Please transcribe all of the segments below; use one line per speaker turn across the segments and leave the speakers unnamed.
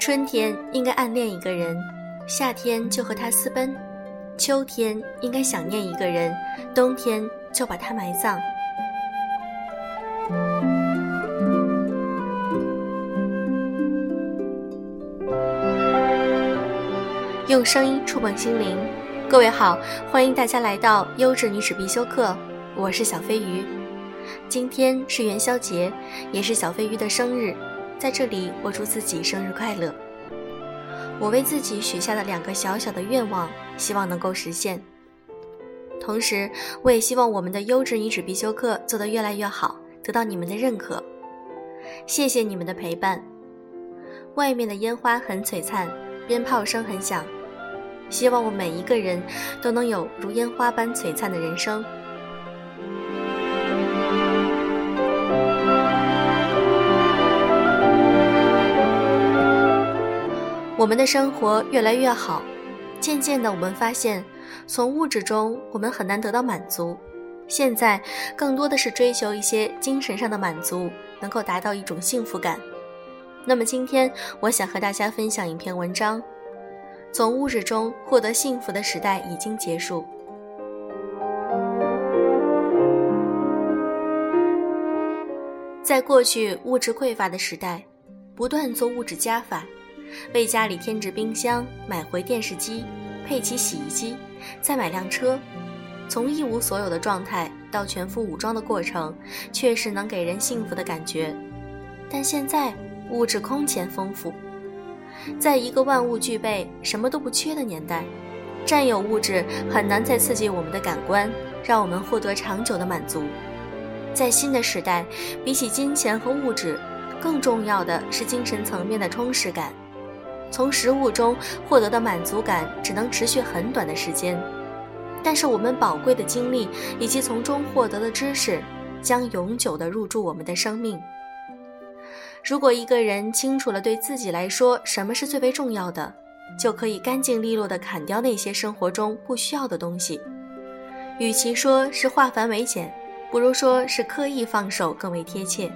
春天应该暗恋一个人，夏天就和他私奔；秋天应该想念一个人，冬天就把他埋葬。用声音触碰心灵，各位好，欢迎大家来到优质女子必修课，我是小飞鱼。今天是元宵节，也是小飞鱼的生日。在这里，我祝自己生日快乐。我为自己许下的两个小小的愿望，希望能够实现。同时，我也希望我们的优质女子必修课做得越来越好，得到你们的认可。谢谢你们的陪伴。外面的烟花很璀璨，鞭炮声很响，希望我们每一个人都能有如烟花般璀璨的人生。我们的生活越来越好，渐渐的，我们发现，从物质中我们很难得到满足，现在更多的是追求一些精神上的满足，能够达到一种幸福感。那么今天，我想和大家分享一篇文章：从物质中获得幸福的时代已经结束。在过去物质匮乏的时代，不断做物质加法。为家里添置冰箱，买回电视机，配齐洗衣机，再买辆车，从一无所有的状态到全副武装的过程，确实能给人幸福的感觉。但现在物质空前丰富，在一个万物俱备、什么都不缺的年代，占有物质很难再刺激我们的感官，让我们获得长久的满足。在新的时代，比起金钱和物质，更重要的是精神层面的充实感。从食物中获得的满足感只能持续很短的时间，但是我们宝贵的经历以及从中获得的知识，将永久的入住我们的生命。如果一个人清楚了对自己来说什么是最为重要的，就可以干净利落的砍掉那些生活中不需要的东西。与其说是化繁为简，不如说是刻意放手更为贴切。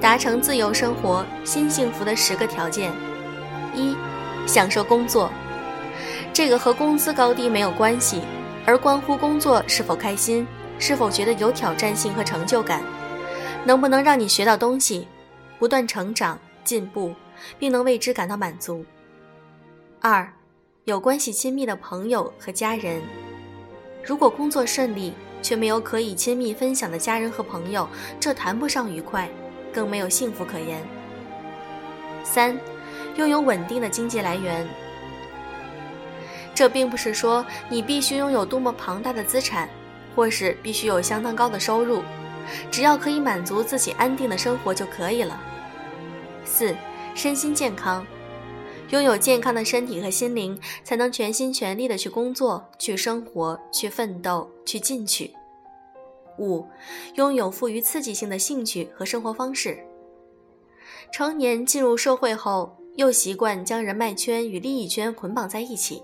达成自由生活、新幸福的十个条件：一、享受工作。这个和工资高低没有关系，而关乎工作是否开心，是否觉得有挑战性和成就感，能不能让你学到东西，不断成长进步，并能为之感到满足。二、有关系亲密的朋友和家人。如果工作顺利，却没有可以亲密分享的家人和朋友，这谈不上愉快。更没有幸福可言。三，拥有稳定的经济来源。这并不是说你必须拥有多么庞大的资产，或是必须有相当高的收入，只要可以满足自己安定的生活就可以了。四，身心健康。拥有健康的身体和心灵，才能全心全力的去工作、去生活、去奋斗、去进取。五，拥有富于刺激性的兴趣和生活方式。成年进入社会后，又习惯将人脉圈与利益圈捆绑在一起，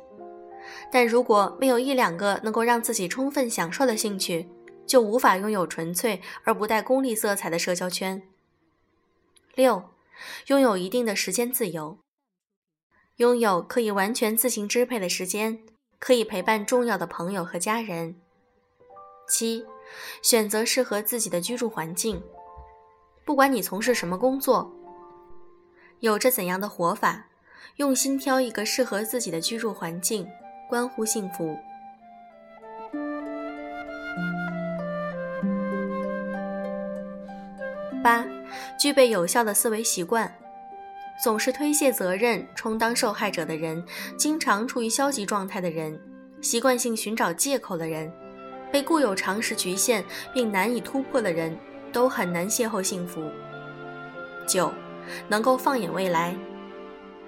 但如果没有一两个能够让自己充分享受的兴趣，就无法拥有纯粹而不带功利色彩的社交圈。六，拥有一定的时间自由，拥有可以完全自行支配的时间，可以陪伴重要的朋友和家人。七。选择适合自己的居住环境，不管你从事什么工作，有着怎样的活法，用心挑一个适合自己的居住环境，关乎幸福。八，具备有效的思维习惯，总是推卸责任、充当受害者的人，经常处于消极状态的人，习惯性寻找借口的人。被固有常识局限并难以突破的人，都很难邂逅幸福。九，能够放眼未来。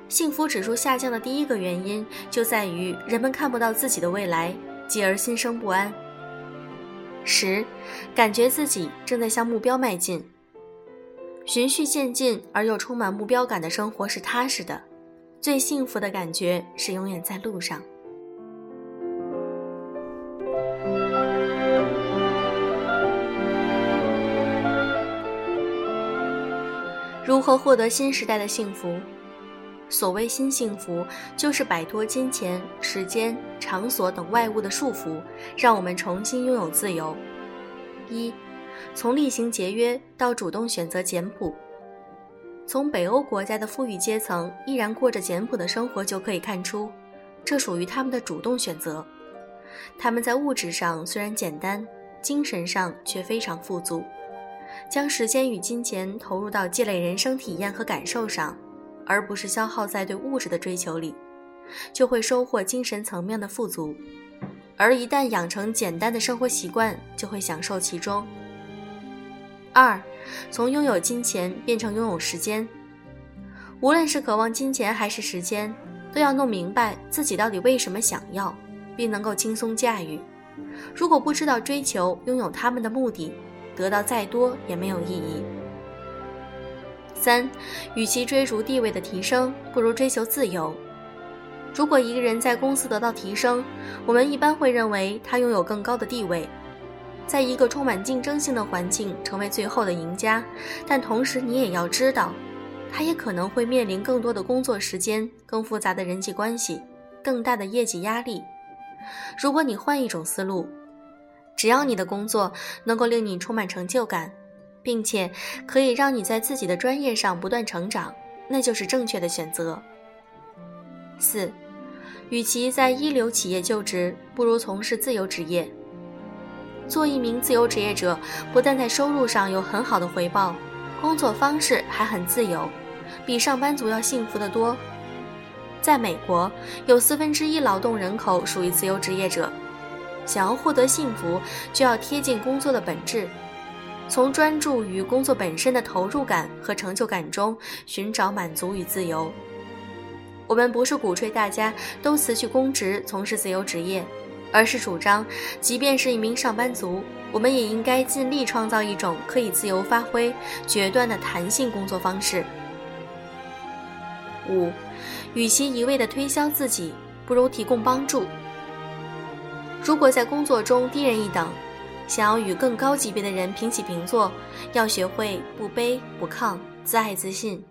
幸福指数下降的第一个原因，就在于人们看不到自己的未来，继而心生不安。十，感觉自己正在向目标迈进。循序渐进而又充满目标感的生活是踏实的，最幸福的感觉是永远在路上。如何获得新时代的幸福？所谓新幸福，就是摆脱金钱、时间、场所等外物的束缚，让我们重新拥有自由。一。从厉行节约到主动选择简朴，从北欧国家的富裕阶层依然过着简朴的生活就可以看出，这属于他们的主动选择。他们在物质上虽然简单，精神上却非常富足，将时间与金钱投入到积累人生体验和感受上，而不是消耗在对物质的追求里，就会收获精神层面的富足。而一旦养成简单的生活习惯，就会享受其中。二，从拥有金钱变成拥有时间。无论是渴望金钱还是时间，都要弄明白自己到底为什么想要，并能够轻松驾驭。如果不知道追求、拥有他们的目的，得到再多也没有意义。三，与其追逐地位的提升，不如追求自由。如果一个人在公司得到提升，我们一般会认为他拥有更高的地位。在一个充满竞争性的环境成为最后的赢家，但同时你也要知道，他也可能会面临更多的工作时间、更复杂的人际关系、更大的业绩压力。如果你换一种思路，只要你的工作能够令你充满成就感，并且可以让你在自己的专业上不断成长，那就是正确的选择。四，与其在一流企业就职，不如从事自由职业。做一名自由职业者，不但在收入上有很好的回报，工作方式还很自由，比上班族要幸福得多。在美国，有四分之一劳动人口属于自由职业者。想要获得幸福，就要贴近工作的本质，从专注于工作本身的投入感和成就感中寻找满足与自由。我们不是鼓吹大家都辞去公职，从事自由职业。而是主张，即便是一名上班族，我们也应该尽力创造一种可以自由发挥、决断的弹性工作方式。五，与其一味的推销自己，不如提供帮助。如果在工作中低人一等，想要与更高级别的人平起平坐，要学会不卑不亢、自爱自信。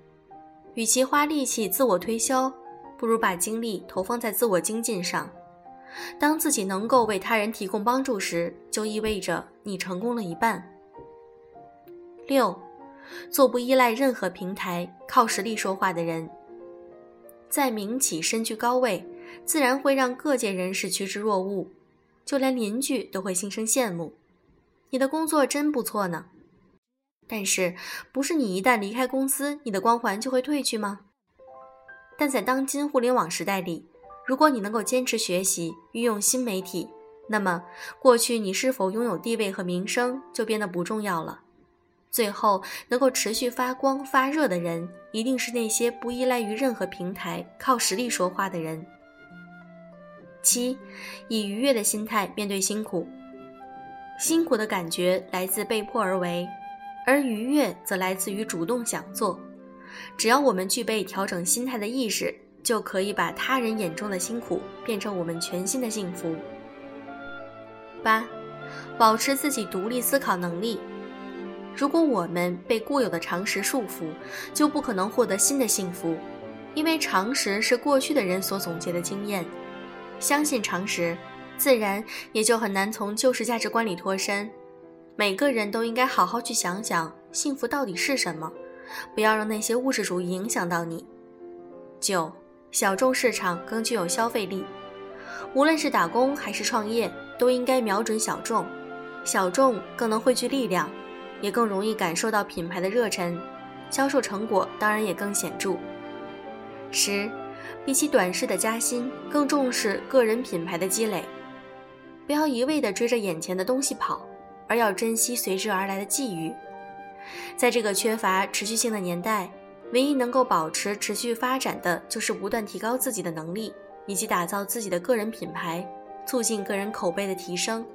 与其花力气自我推销，不如把精力投放在自我精进上。当自己能够为他人提供帮助时，就意味着你成功了一半。六，做不依赖任何平台、靠实力说话的人。在民企身居高位，自然会让各界人士趋之若鹜，就连邻居都会心生羡慕。你的工作真不错呢，但是不是你一旦离开公司，你的光环就会褪去吗？但在当今互联网时代里。如果你能够坚持学习，运用新媒体，那么过去你是否拥有地位和名声就变得不重要了。最后能够持续发光发热的人，一定是那些不依赖于任何平台、靠实力说话的人。七，以愉悦的心态面对辛苦。辛苦的感觉来自被迫而为，而愉悦则来自于主动想做。只要我们具备调整心态的意识。就可以把他人眼中的辛苦变成我们全新的幸福。八，保持自己独立思考能力。如果我们被固有的常识束缚，就不可能获得新的幸福，因为常识是过去的人所总结的经验。相信常识，自然也就很难从旧时价值观里脱身。每个人都应该好好去想想，幸福到底是什么，不要让那些物质主义影响到你。九。小众市场更具有消费力，无论是打工还是创业，都应该瞄准小众。小众更能汇聚力量，也更容易感受到品牌的热忱，销售成果当然也更显著。十，比起短视的加薪，更重视个人品牌的积累。不要一味的追着眼前的东西跑而要珍惜随之而来的际遇。在这个缺乏持续性的年代唯一能够保持持续发展的就是不断提高自己的能力以及打造自己的个人品牌促进个人口碑的提升。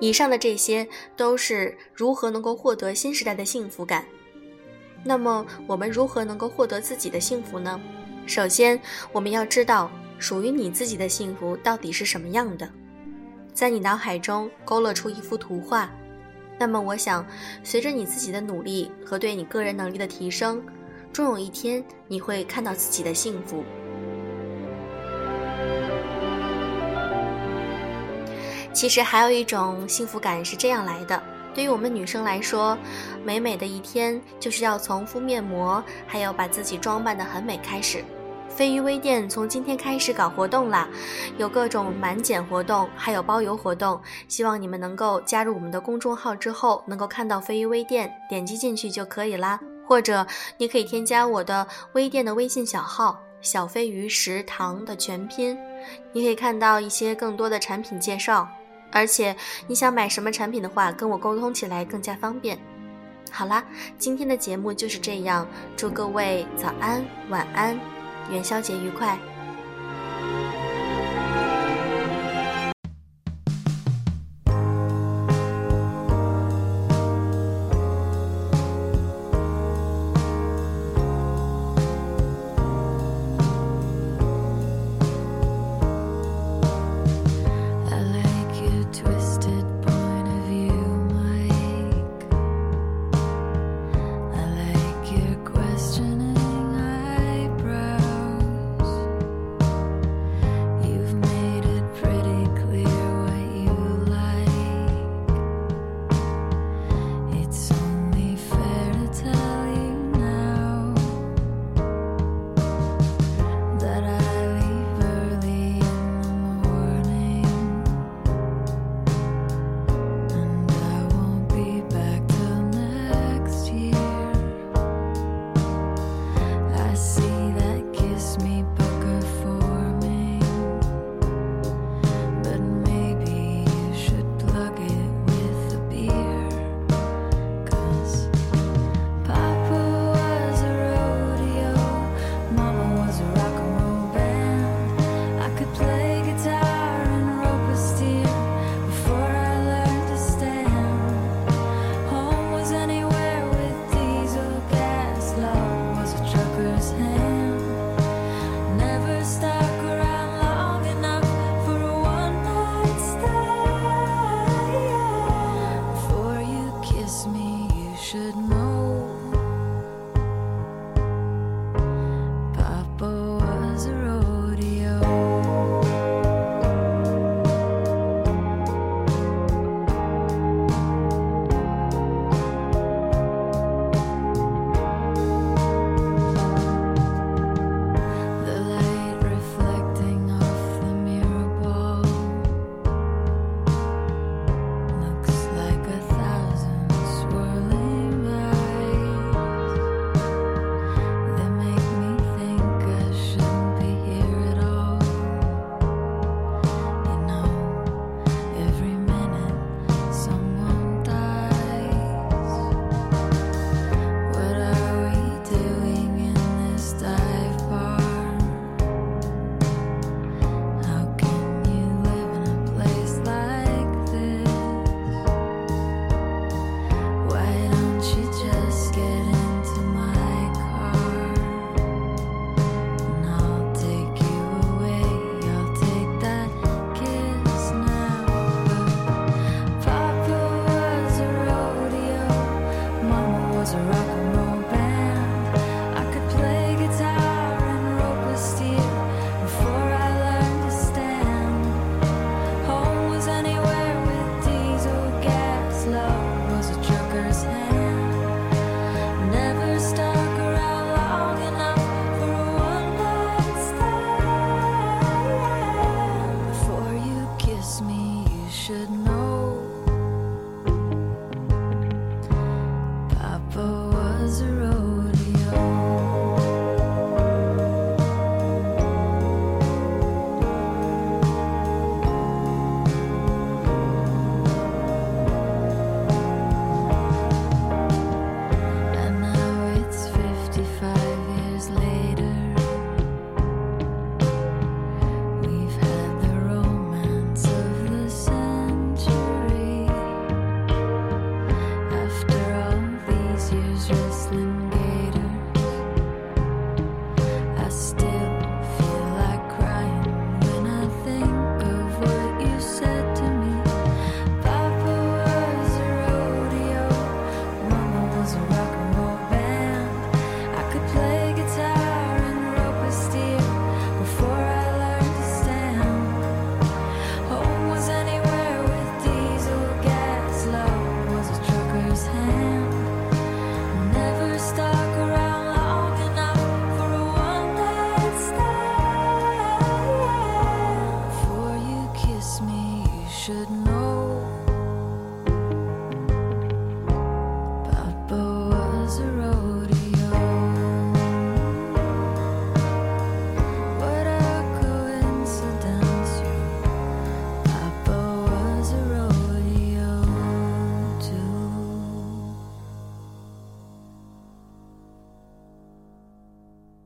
以上的这些都是如何能够获得新时代的幸福感。那么我们如何能够获得自己的幸福呢？首先，我们要知道属于你自己的幸福到底是什么样的，在你脑海中勾勒出一幅图画。那么，我想，随着你自己的努力和对你个人能力的提升，终有一天你会看到自己的幸福。其实还有一种幸福感是这样来的。对于我们女生来说，美美的一天就是要从敷面膜，还有把自己装扮的很美开始。飞鱼微店从今天开始搞活动啦，有各种满减活动，还有包邮活动。希望你们能够加入我们的公众号之后，能够看到飞鱼微店，点击进去就可以啦。或者你可以添加我的微店的微信小号“小飞鱼食堂”的全拼，你可以看到一些更多的产品介绍。而且你想买什么产品的话，跟我沟通起来更加方便。好啦，今天的节目就是这样，祝各位早安、晚安，元宵节愉快。